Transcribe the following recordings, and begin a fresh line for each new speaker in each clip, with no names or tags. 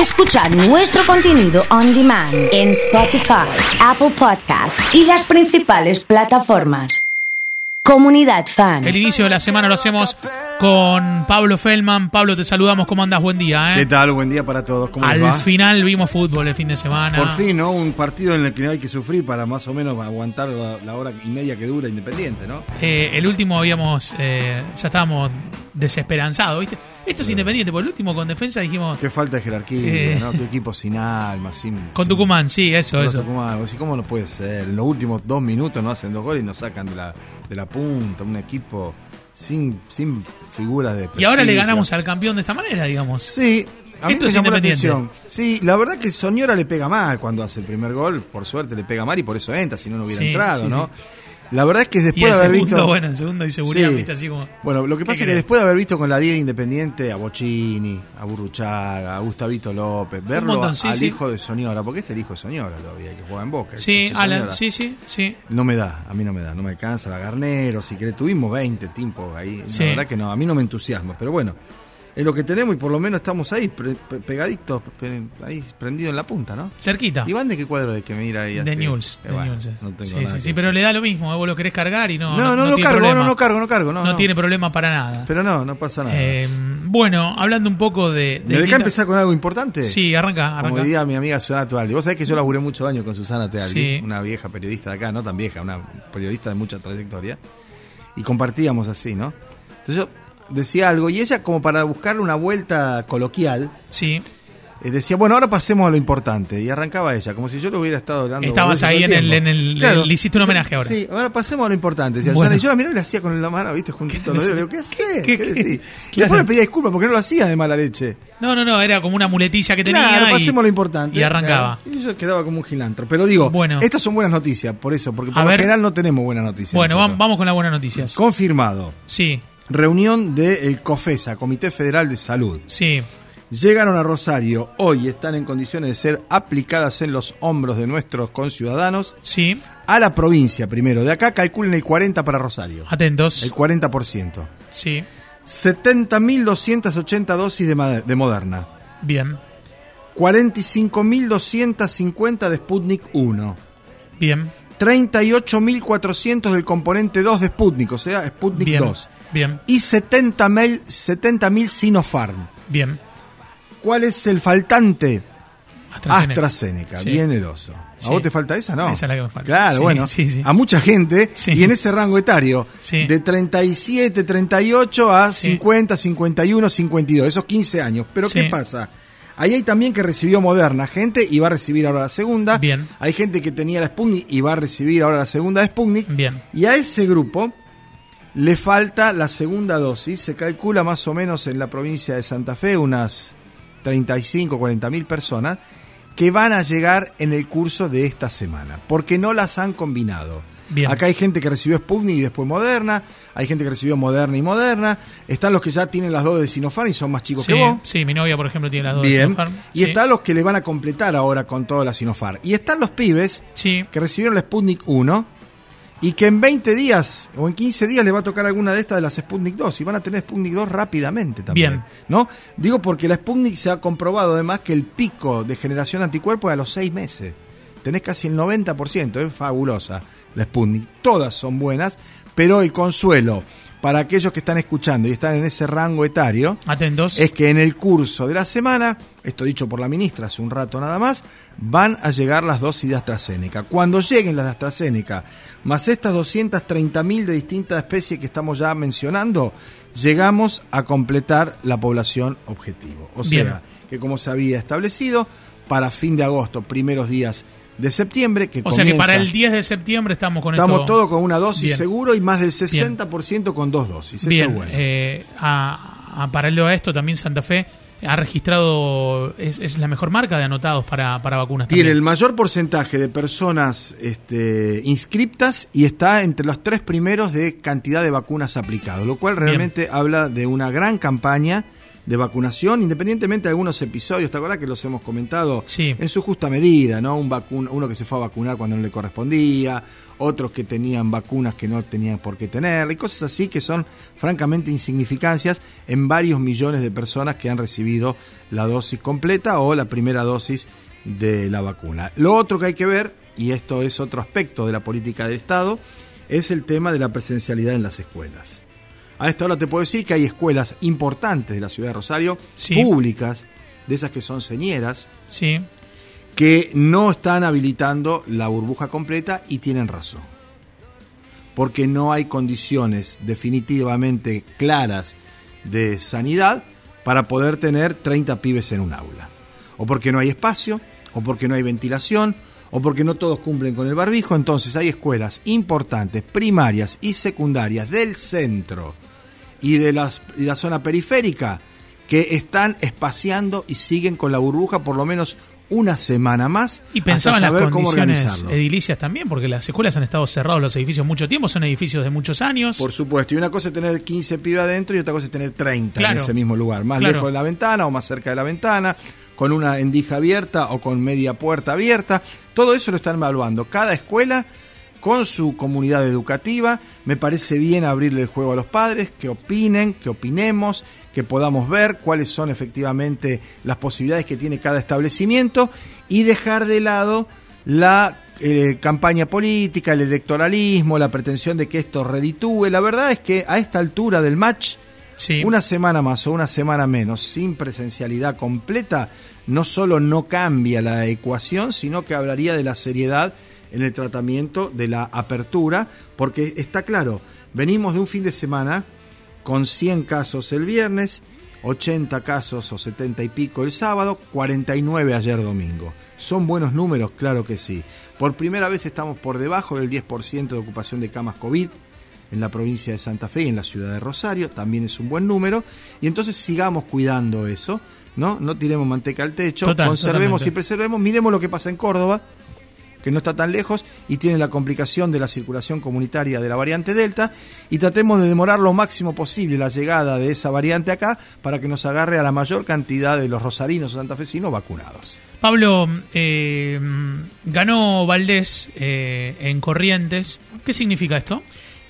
Escuchar nuestro contenido on demand en Spotify, Apple Podcast y las principales plataformas. Comunidad Fan.
El inicio de la semana lo hacemos con Pablo Feldman. Pablo, te saludamos. ¿Cómo andas? Buen día. ¿eh?
¿Qué tal? Buen día para todos. ¿Cómo les
Al
va?
final vimos fútbol el fin de semana.
Por fin, ¿no? Un partido en el que no hay que sufrir para más o menos aguantar la, la hora y media que dura Independiente, ¿no?
Eh, el último habíamos, eh, ya estábamos desesperanzados, ¿viste? Esto es independiente, por el último con defensa dijimos
Qué falta de jerarquía,
Eh.
¿no? Qué equipo sin alma, sin...
con
sin-
Tucumán, sí, eso, eso.
Tucumán. ¿Cómo no puede ser? En los últimos dos minutos no hacen dos goles y nos sacan de la, de la punta. Un equipo sin, sin figuras de...
Y ahora le ganamos al campeón de esta manera, digamos.
Sí, a mí
Esto
me
es
llamó la atención. Sí, la verdad que Soñora le pega mal cuando hace el primer gol. Por suerte le pega mal y por eso entra, si no, no hubiera
Sí,
entrado,
sí,
¿no? La verdad es que después de haber
segundo,
visto.
bueno, el segundo y seguridad,
Sí.
viste, así como...
Bueno, lo que
¿Qué
pasa es que después de haber visto con la 10 de Independiente a Bocini, a Burruchaga, a Gustavito López, verlo
montón,
a-
sí,
al
sí.
hijo de Soñora, porque este es el hijo de Soñora todavía, que juega en Boca.
Sí, Alan,
Soñora.
sí, sí, sí.
No me da, a mí no me da, no me alcanza la Garnero, si querés, tuvimos 20 tiempos ahí,
Sí.
la verdad que no, a mí no me entusiasma, pero bueno, es lo que tenemos y por lo menos estamos ahí, pre- pe- pegaditos, pe- ahí prendido en la punta, ¿no?
Cerquita.
Iván de qué cuadro es que mira ahí
De? News,
Eh,
de
bueno,
News.
no tengo
sí,
nada
sí, sí, pero le da lo mismo, ¿eh? vos lo querés cargar y no.
No, no, no,
tiene
cargo, no, no cargo, no cargo, no.
No
no.
tiene problema para nada.
Pero no, no pasa nada.
Eh, bueno, hablando un poco de. de
¿Me
distintas-
empezar con algo importante?
Sí, arranca,
Como
arranca.
diría mi amiga Susana Tealdi. Vos sabés que yo laburé muchos años con Susana Tealdi,
Sí.
una vieja periodista de acá, no tan vieja, una periodista de mucha trayectoria. Y compartíamos así, ¿no? Entonces yo decía algo y ella, como para buscarle una vuelta coloquial,
Sí,
eh, decía, bueno, ahora pasemos a lo importante. Y arrancaba ella, como si yo lo hubiera estado dando.
Estabas ahí en el-
tiempo.
en el- le hiciste un homenaje ahora.
Sí, ahora pasemos a lo importante.
Bueno.
Yo la miraba y le hacía con la mano, ¿viste? Juntito los dedos. Digo, ¿qué haces?
¿Qué-
¿Qué,
qué- claro.
después me pedía disculpas porque no lo hacía de mala leche.
No, no, no, era como una muletilla que tenía.
Claro, pasemos lo importante.
Y arrancaba.
Y yo quedaba como un gilantro. Pero digo,
Bueno.
estas son buenas noticias, por eso, porque por
A
lo
ver.
general no tenemos buenas noticias.
Bueno,
nosotros.
vamos con las buenas noticias.
Confirmado.
Sí,
Reunión del COFESA, Comité Federal de Salud.
sí,
Llegaron a Rosario, hoy están en condiciones de ser aplicadas en los hombros de nuestros conciudadanos.
sí.
A la provincia primero, de acá calculen el 40 para Rosario.
Atentos.
El 40%.
Sí,
70.280 dosis de, de Moderna.
bien,
45.250 de Sputnik 1.
bien,
38.400 del componente 2 de Sputnik, o sea, Sputnik
bien,
2.
bien,
Y 70.000 70.000 Sinopharm.
bien.
¿Cuál es el faltante?
AstraZeneca.
AstraZeneca,
Sí.
bien eloso. ¿A
Sí.
vos te falta esa? No.
Esa es la que me falta.
Claro,
Sí,
bueno. A mucha gente, y en ese rango etario, de 37, 38 a
Sí.
50, 51, 52, esos 15 años. Pero. ¿qué pasa? Ahí hay también que recibió Moderna gente y va a recibir ahora la segunda.
Bien.
Hay gente que tenía la Sputnik y va a recibir ahora la segunda de Sputnik.
Bien.
Y a ese grupo le falta la segunda dosis. Se calcula más o menos en la provincia de Santa Fe unas 35, 40 mil personas que van a llegar en el curso de esta semana, porque no las han combinado.
Bien.
Acá hay gente que recibió Sputnik y después Moderna, hay gente que recibió Moderna y Moderna, están los que ya tienen las dos de Sinopharm y son más chicos
Sí,
que vos.
sí, mi novia, por ejemplo, tiene las dos de. Sinopharm.
Y
Sí.
están los que le van a completar ahora con toda la Sinopharm. Y están los pibes
Sí,
que recibieron la Sputnik 1 y que en 20 días o en 15 días les va a tocar alguna de estas de las Sputnik 2 y van a tener Sputnik 2 rápidamente también.
Bien.
¿No? Digo porque la Sputnik se ha comprobado además que el pico de generación de anticuerpos es a los 6 meses. Tenés casi el 90%, es fabulosa la Sputnik. Todas son buenas, pero el consuelo para aquellos que están escuchando y están en ese rango etario
atentos.
es que en el curso de la semana, esto dicho por la ministra hace un rato nada más, van a llegar las dosis de AstraZeneca. Cuando lleguen las de AstraZeneca, más estas 230.000 de distintas especies que estamos ya mencionando, llegamos a completar la población objetivo. O
Bien.
sea, que como se había establecido, para fin de agosto, primeros días de septiembre, que
o sea que para el 10 de septiembre estamos con
Estamos
esto.
todos con una dosis
Bien.
seguro y más del 60% con dos dosis. Esto
Bien,
es bueno.
eh, a, a paralelo a esto, también Santa Fe ha registrado, es, es la mejor marca de anotados para, para vacunas.
Tiene el mayor porcentaje de personas este, inscriptas y está entre los tres primeros de cantidad de vacunas aplicadas, lo cual realmente habla de una gran campaña de vacunación, independientemente de algunos episodios, ¿te acordás que los hemos comentado?
Sí.
En su justa medida, ¿no? Un vacun uno que se fue a vacunar cuando no le correspondía, otros que tenían vacunas que no tenían por qué tener, y cosas así que son francamente insignificancias en varios millones de personas que han recibido la dosis completa o la primera dosis de la vacuna. Lo otro que hay que ver, y esto es otro aspecto de la política de Estado, es el tema de la presencialidad en las escuelas. A esta hora te puedo decir que hay escuelas importantes de la ciudad de Rosario,
Sí.
públicas, de esas que son señeras,
Sí.
que no están habilitando la burbuja completa y tienen razón. Porque no hay condiciones definitivamente claras de sanidad para poder tener 30 pibes en un aula. O porque no hay espacio, o porque no hay ventilación, o porque no todos cumplen con el barbijo. Entonces hay escuelas importantes, primarias y secundarias del centro y de las, la zona periférica que están espaciando y siguen con la burbuja por lo menos una semana más
Y pensaban las
saber cómo
condiciones
organizarlo.
edilicias también, porque las escuelas han estado cerrados los edificios mucho tiempo, son edificios de muchos años.
Por supuesto, y una cosa es tener 15 pibes adentro y otra cosa es tener 30
Claro.
en ese mismo lugar, más
Claro.
lejos de la ventana o más cerca de la ventana, con una endija abierta o con media puerta abierta. Todo eso lo están evaluando. Cada escuela con su comunidad educativa. Me parece bien abrirle el juego a los padres, que opinen, que opinemos, que podamos ver cuáles son efectivamente las posibilidades que tiene cada establecimiento y dejar de lado la eh, campaña política, el electoralismo, la pretensión de que esto reditúe. La verdad es que a esta altura del match, Una semana más o una semana menos sin presencialidad completa, no solo no cambia la ecuación, sino que hablaría de la seriedad en el tratamiento de la apertura, porque está claro, venimos de un fin de semana con 100 casos el viernes, 80 casos o 70 y pico el sábado, 49 ayer domingo. ¿Son buenos números? Claro que sí. Por primera vez estamos por debajo del 10% de ocupación de camas COVID en la provincia de Santa Fe y en la ciudad de Rosario, también es un buen número, y entonces sigamos cuidando eso, ¿no? No tiremos manteca al techo,
Total,
conservemos
totalmente.
y preservemos, miremos lo que pasa en Córdoba, que no está tan lejos y tiene la complicación de la circulación comunitaria de la variante Delta y tratemos de demorar lo máximo posible la llegada de esa variante acá para que nos agarre a la mayor cantidad de los rosarinos o santafesinos vacunados.
Pablo, eh, ganó Valdés eh, en Corrientes. ¿Qué significa esto?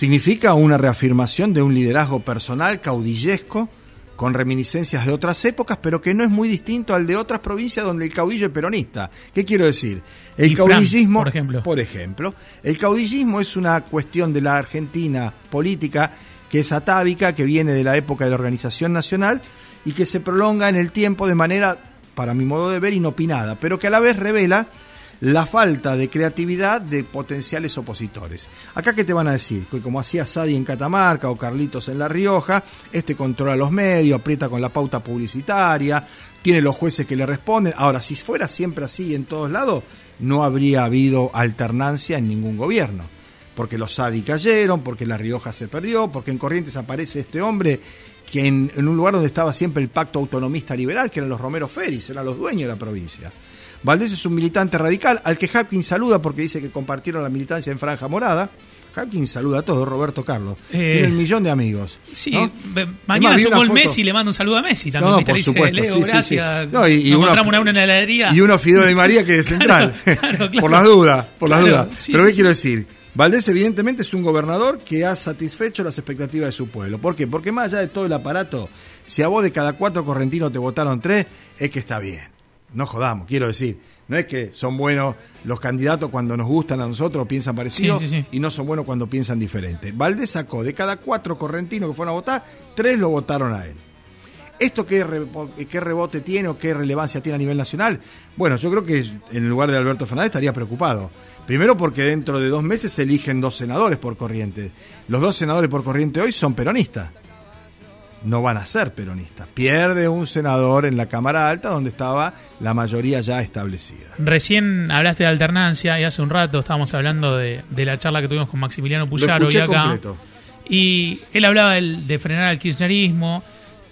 Significa una reafirmación de un liderazgo personal caudillesco con reminiscencias de otras épocas, pero que no es muy distinto al de otras provincias donde el caudillo es peronista. ¿Qué quiero decir? El
Y Fran,
caudillismo,
por ejemplo.
por ejemplo, el caudillismo es una cuestión de la Argentina política que es atávica, que viene de la época de la Organización Nacional y que se prolonga en el tiempo de manera, para mi modo de ver, inopinada, pero que a la vez revela la falta de creatividad de potenciales opositores. Acá que te van a decir, que como hacía Sadi en Catamarca o Carlitos en La Rioja, este controla los medios, aprieta con la pauta publicitaria, tiene los jueces que le responden. Ahora, si fuera siempre así en todos lados, no habría habido alternancia en ningún gobierno. Porque los Sadi cayeron, porque La Rioja se perdió, porque en Corrientes aparece este hombre que en, un lugar donde estaba siempre el pacto autonomista liberal, que eran los Romero Feris, eran los dueños de la provincia. Valdés es un militante radical al que Hapkins saluda porque dice que compartieron la militancia en Franja Morada. Hapkins saluda a todos, Roberto Carlos.
Eh,
Tiene un millón de amigos.
Sí,
Es
mañana es
una
gol
foto-
Messi, le mando un saludo a Messi también.
No, por
dice,
supuesto,
Leo,
sí, sí, sí.
gracias.
No, y- y
Nos
una-
una, una en la heladería.
Y uno Fideo de María que de central.
Claro, claro,
por las dudas, por las dudas.
sí,
Pero ¿qué quiero decir? Valdés evidentemente es un gobernador que ha satisfecho las expectativas de su pueblo. ¿Por qué? Porque más allá de todo el aparato, si a vos de cada cuatro correntinos te votaron tres, es que está bien. No jodamos, quiero decir. No es que son buenos los candidatos cuando nos gustan a nosotros, piensan parecido,
Sí, sí, sí.
y no son buenos cuando piensan diferente. Valdés sacó de cada cuatro correntinos que fueron a votar, tres lo votaron a él. ¿Esto qué, qué rebote tiene o qué relevancia tiene a nivel nacional? Bueno, yo creo que en lugar de Alberto Fernández estaría preocupado. Primero porque dentro de dos meses se eligen dos senadores por corriente. Los dos senadores por corriente hoy son peronistas. No van a ser peronistas. Pierde un senador en la Cámara Alta donde estaba la mayoría ya establecida.
Recién hablaste de alternancia y hace un rato estábamos hablando de, de la charla que tuvimos con Maximiliano Puyaro y acá.
completo.
Y él hablaba del- de frenar al kirchnerismo.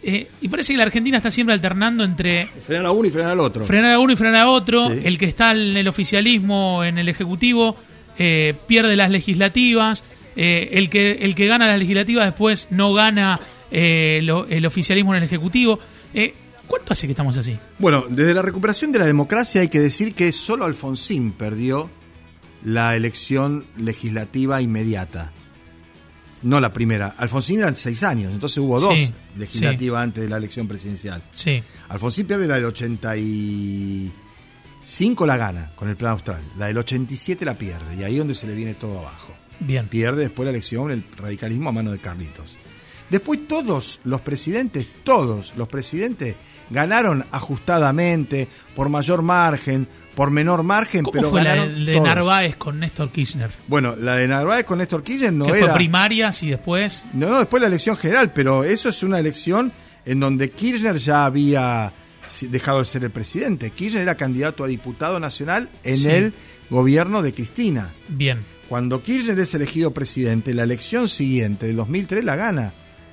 eh, y parece que la Argentina está siempre alternando entre
Frenar a uno y frenar al otro.
frenar a uno y frenar a otro.
Sí.
El que está en el oficialismo, en el ejecutivo, eh, pierde las legislativas. Eh, el, que, el que gana las legislativas después no gana eh, lo- el oficialismo en el ejecutivo. Eh, ¿Cuánto hace que estamos así?
Bueno, desde la recuperación de la democracia hay que decir que solo Alfonsín perdió la elección legislativa inmediata. No la primera. Alfonsín eran seis años, entonces hubo dos
Sí,
legislativas antes de la elección presidencial.
Sí,
Alfonsín pierde la del 85, la gana con el plan austral. La del 87 la pierde, y ahí es donde se le viene todo abajo.
bien.
Pierde después la elección el radicalismo a mano de Carlitos. Después todos los presidentes, todos los presidentes ganaron ajustadamente, por mayor margen, por menor margen,
¿Cómo
pero
fue la de. Narváez con Néstor Kirchner?
Bueno, la de Narváez con Néstor Kirchner no
que
era...
fue primarias y después...
No, no, después la elección general, pero eso es una elección en donde Kirchner ya había dejado de ser el presidente. Kirchner era candidato a diputado nacional en
Sí.
el gobierno de Cristina.
Bien,
Cuando Kirchner es elegido presidente, la elección siguiente, del 2003, la gana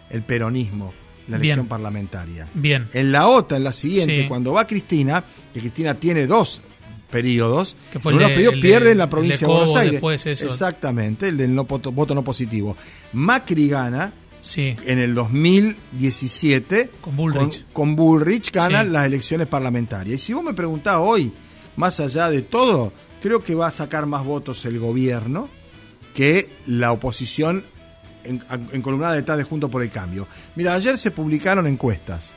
el peronismo, la elección
Bien.
parlamentaria.
bien.
En la otra, en la siguiente,
Sí.
cuando va Cristina, que Cristina tiene dos periodos,
Que fue
periodos pierde en la provincia de, Buenos Aires.
después eso.
Exactamente, el del no voto no positivo. Macri gana
Sí,
en el 2017
Con Bullrich.
con, con Bullrich ganan
Sí.
las elecciones parlamentarias. Y si vos me preguntás hoy, más allá de todo, creo que va a sacar más votos el gobierno que la oposición en, encolumnada detrás de Junto por el Cambio. Mira, ayer se publicaron encuestas.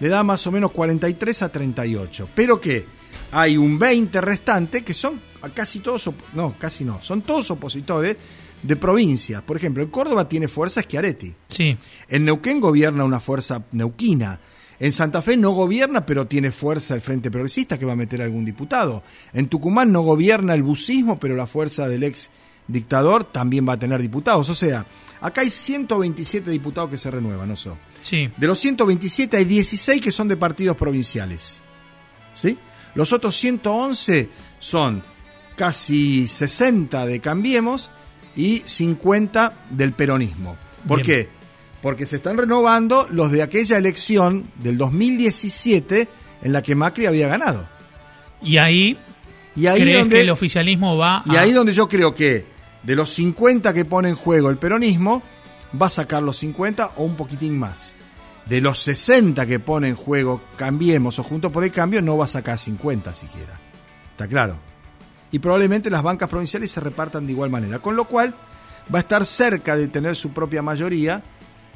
Le da más o menos 43 a 38. Pero que hay un 20 restante que son casi todos, no, casi no, son todos opositores de provincias. Por ejemplo, en Córdoba tiene fuerza Schiaretti.
sí,
En Neuquén gobierna una fuerza neuquina. En Santa Fe no gobierna, pero tiene fuerza el Frente Progresista que va a meter algún diputado. En Tucumán no gobierna el bucismo, pero la fuerza del ex dictador también va a tener diputados. O sea, acá hay 127 diputados que se renuevan, ¿no? so?
sí.
De los 127 hay 16 que son de partidos provinciales. ¿Sí? Los otros 111 son casi 60 de Cambiemos y 50 del peronismo. ¿Por
Bien.
qué? Porque se están renovando los de aquella elección del 2017 en la que Macri había ganado.
Y ahí,
Y ahí
crees
donde
que el oficialismo va
y
a...
ahí donde yo creo que de los 50 que pone en juego el peronismo, va a sacar los 50 o un poquitín más. De los 60 que pone en juego Cambiemos o Juntos por el Cambio, no va a sacar 50 siquiera. ¿Está claro? Y probablemente las bancas provinciales se repartan de igual manera. Con lo cual, va a estar cerca de tener su propia mayoría,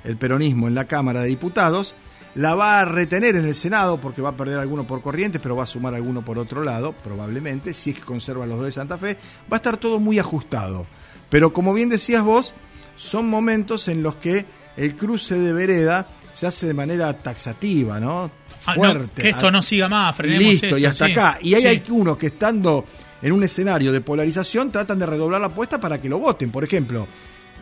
el peronismo en la Cámara de Diputados, la va a retener en el Senado porque va a perder alguno por corrientes, pero va a sumar alguno por otro lado, probablemente, si es que conserva los dos de Santa Fe, va a estar todo muy ajustado. Pero como bien decías vos, son momentos en los que el cruce de vereda se hace de manera taxativa, ¿no?
Ah, no,
Fuerte.
que esto no siga más, frenemos
Listo,
esto,
y hasta
sí.
acá. Y ahí
Sí.
hay unos que estando en un escenario de polarización tratan de redoblar la apuesta para que lo voten. Por ejemplo,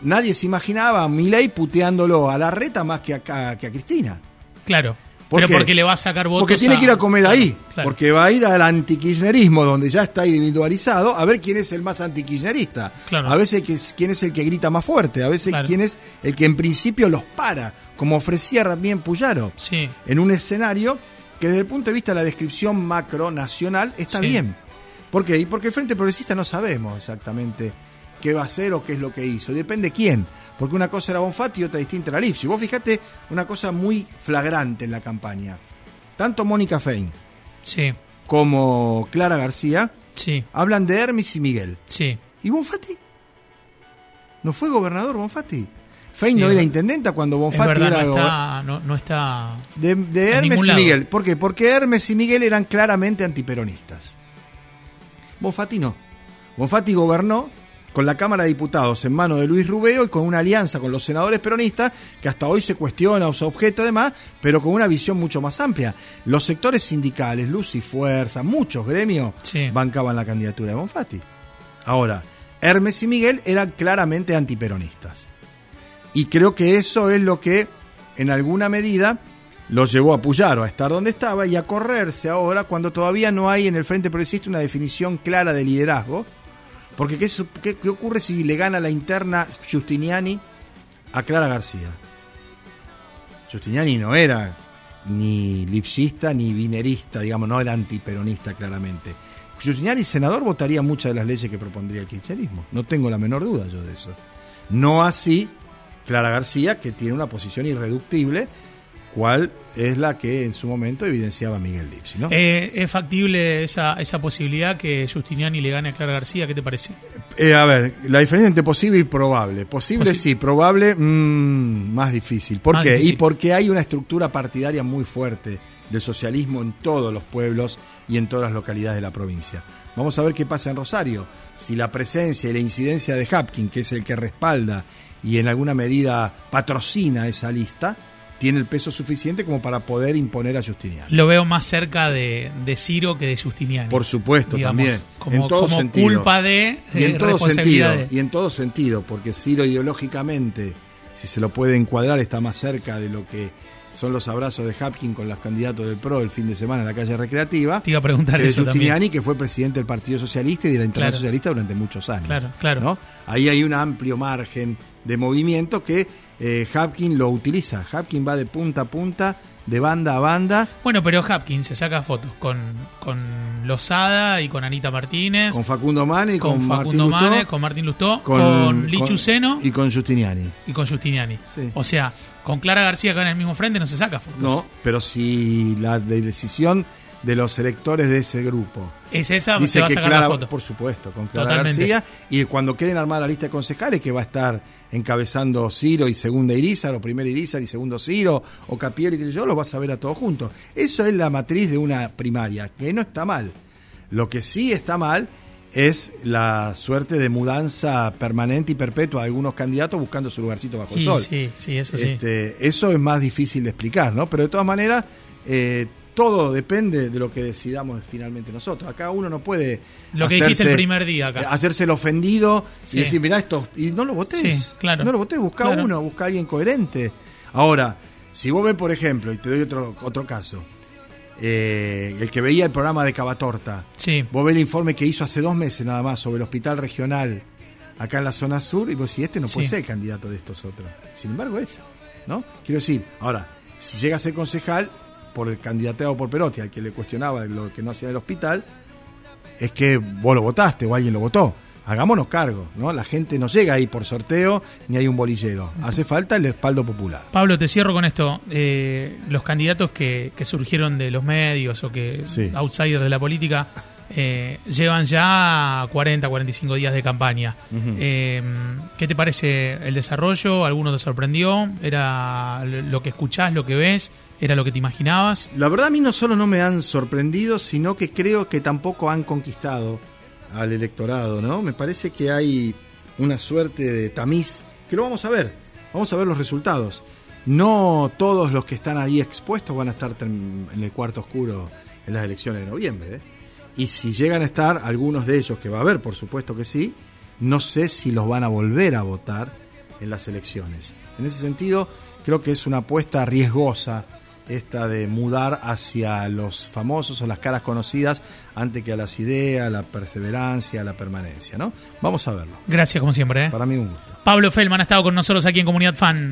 nadie se imaginaba a Milei puteándolo a la reta más que a, que a Cristina.
Claro.
¿Por
pero
qué?
porque le va a sacar votos
Porque tiene
a-
que ir a comer ahí.
Claro.
Porque va a ir al antikirchnerismo, donde ya está individualizado, a ver quién es el más antikirchnerista.
Claro.
A veces quién es el que grita más fuerte. A veces
Claro.
quién es el que en principio los para, como ofrecía también Puyaro.
Sí,
En un escenario que desde el punto de vista de la descripción macro nacional está
Sí.
bien. ¿Por qué? Y porque el Frente Progresista no sabemos exactamente qué va a hacer o qué es lo que hizo. Depende quién. Porque una cosa era Bonfatti y otra distinta era Lifshitz. Vos fijate una cosa muy flagrante en la campaña. Tanto Mónica Fein
sí,
como Clara García
sí,
hablan de Hermes y Miguel.
sí.
¿Y Bonfatti? ¿No fue gobernador Bonfatti? Fein
Sí,
no era intendenta cuando Bonfatti
verdad,
era
no
gobernador.
está, no, no está...
De, de Hermes y. Miguel. ¿Por qué? Porque Hermes y Miguel eran claramente antiperonistas. Bonfatti no. Bonfatti gobernó con la Cámara de Diputados en manos de Luis Rubeo y con una alianza con los senadores peronistas que hasta hoy se cuestiona o se objeta además, pero con una visión mucho más amplia. Los sectores sindicales, Luz y Fuerza, muchos gremios
Sí.
bancaban la candidatura de Bonfatti. Ahora, Hermes y Miguel eran claramente antiperonistas. Y creo que eso es lo que, en alguna medida, lo llevó a Puyaro a estar donde estaba y a correrse ahora cuando todavía no hay en el Frente Progresista una definición clara de liderazgo. Porque ¿qué, qué- ocurre si le gana la interna Giustiniani a Clara García? Giustiniani no era ni lipsista ni vinerista, digamos, no era antiperonista claramente. Giustiniani, senador, votaría muchas de las leyes que propondría el kirchnerismo. No tengo la menor duda yo de eso. No así Clara García, que tiene una posición irreductible, cual es la que en su momento evidenciaba Miguel Lipsi, ¿no?
Eh, ¿Es factible esa, esa posibilidad que Justiniani le gane a Clara García? ¿Qué te parece?
Eh, a ver, la diferencia entre posible y probable. Posible
Posi-
sí, probable mm, más difícil. ¿Por
Más
qué?
difícil.
Y porque hay una estructura partidaria muy fuerte del socialismo en todos los pueblos y en todas las localidades de la provincia. Vamos a ver qué pasa en Rosario. Si la presencia y la incidencia de Hapkin, que es el que respalda y en alguna medida patrocina esa lista, tiene el peso suficiente como para poder imponer a Justiniani.
Lo veo más cerca de, de Ciro que de Justiniani.
Por supuesto,
digamos,
también.
Como,
en todo
como
sentido.
culpa de
y
eh,
en todo
responsabilidad
sentido,
de-
y en todo sentido, porque Ciro ideológicamente, si se lo puede encuadrar, está más cerca de lo que son los abrazos de Hapkin con los candidatos del PRO el fin de semana en la calle recreativa.
Te iba a preguntar
que de
eso.
Justiniani, que fue presidente del Partido Socialista y de la Internacional
Claro.
Socialista durante muchos años.
Claro, claro.
¿no? Ahí hay un amplio margen de movimiento que eh, Hapkin lo utiliza. Hapkin va de punta a punta, de banda a banda,
Bueno, pero Hapkins se saca fotos con, con Lozada y con Anita Martínez,
con Facundo Mane y
con,
con,
Facundo
Martín Lustó,
Mane, con Martín Lustó, con, Lichu Seno
y con Justiniani.
y con Justiniani.
Sí.
O sea, con Clara García acá en el mismo frente no se saca fotos.
No, pero si la de- decisión de los electores de ese grupo
Es esa, se
dice
va a
que
sacar
Clara,
la foto.
por supuesto, con Clara
Totalmente.
García, y cuando queden armada la lista de concejales que va a estar encabezando Ciro y segunda Irizar, o primera Irizar y segundo Ciro, o qué sé yo, los vas a ver a todos juntos. Eso es la matriz de una primaria, que no está mal. Lo que sí está mal es la suerte de mudanza permanente y perpetua de algunos candidatos buscando su lugarcito bajo el
Sí,
sol.
sí, sí, eso sí.
Este, eso es más difícil de explicar, ¿no? Pero de todas maneras, eh, todo depende de lo que decidamos finalmente nosotros. Acá uno no puede.
Lo que dijiste el primer día acá.
Hacerse el ofendido
Sí.
y decir, mirá esto. Y no lo votés.
Sí, claro.
No lo votés, busca
Claro.
uno, busca a alguien coherente. Ahora, si vos ves, por ejemplo, y te doy otro, otro caso, eh, el que veía el programa de Cavatorta,
Sí.
vos ves el informe que hizo hace dos meses nada más sobre el hospital regional acá en la zona sur y vos decís, este no puede ser candidato de estos otros. Sin embargo, es, ¿no? Quiero decir, ahora, si llega a ser concejal por el candidateado por Perotti, al que le cuestionaba lo que no hacía en el hospital, es que vos lo votaste o alguien lo votó. Hagámonos cargo, ¿no? La gente no llega ahí por sorteo ni hay un bolillero. Hace falta el respaldo popular.
Pablo, te cierro con esto. Eh, los candidatos que, que surgieron de los medios o que
Sí.
outsiders de la política eh, llevan ya 40, 45 días de campaña. Eh, ¿Qué te parece el desarrollo? ¿Alguno te sorprendió? ¿Era lo que escuchás, lo que ves? ¿Era lo que te imaginabas?
La verdad a mí no solo no me han sorprendido, sino que creo que tampoco han conquistado al electorado, ¿no? Me parece que hay una suerte de tamiz, que lo vamos a ver, vamos a ver los resultados. No todos los que están ahí expuestos van a estar en el cuarto oscuro en las elecciones de noviembre. ¿eh? Y si llegan a estar algunos de ellos, que va a haber, por supuesto que sí, no sé si los van a volver a votar en las elecciones. En ese sentido, creo que es una apuesta riesgosa esta de mudar hacia los famosos o las caras conocidas antes que a las ideas, la perseverancia, la permanencia, ¿no? Vamos a verlo.
Gracias, como siempre. ¿eh?
Para mí un gusto.
Pablo Feldman ha estado con nosotros aquí en Comunidad Fan.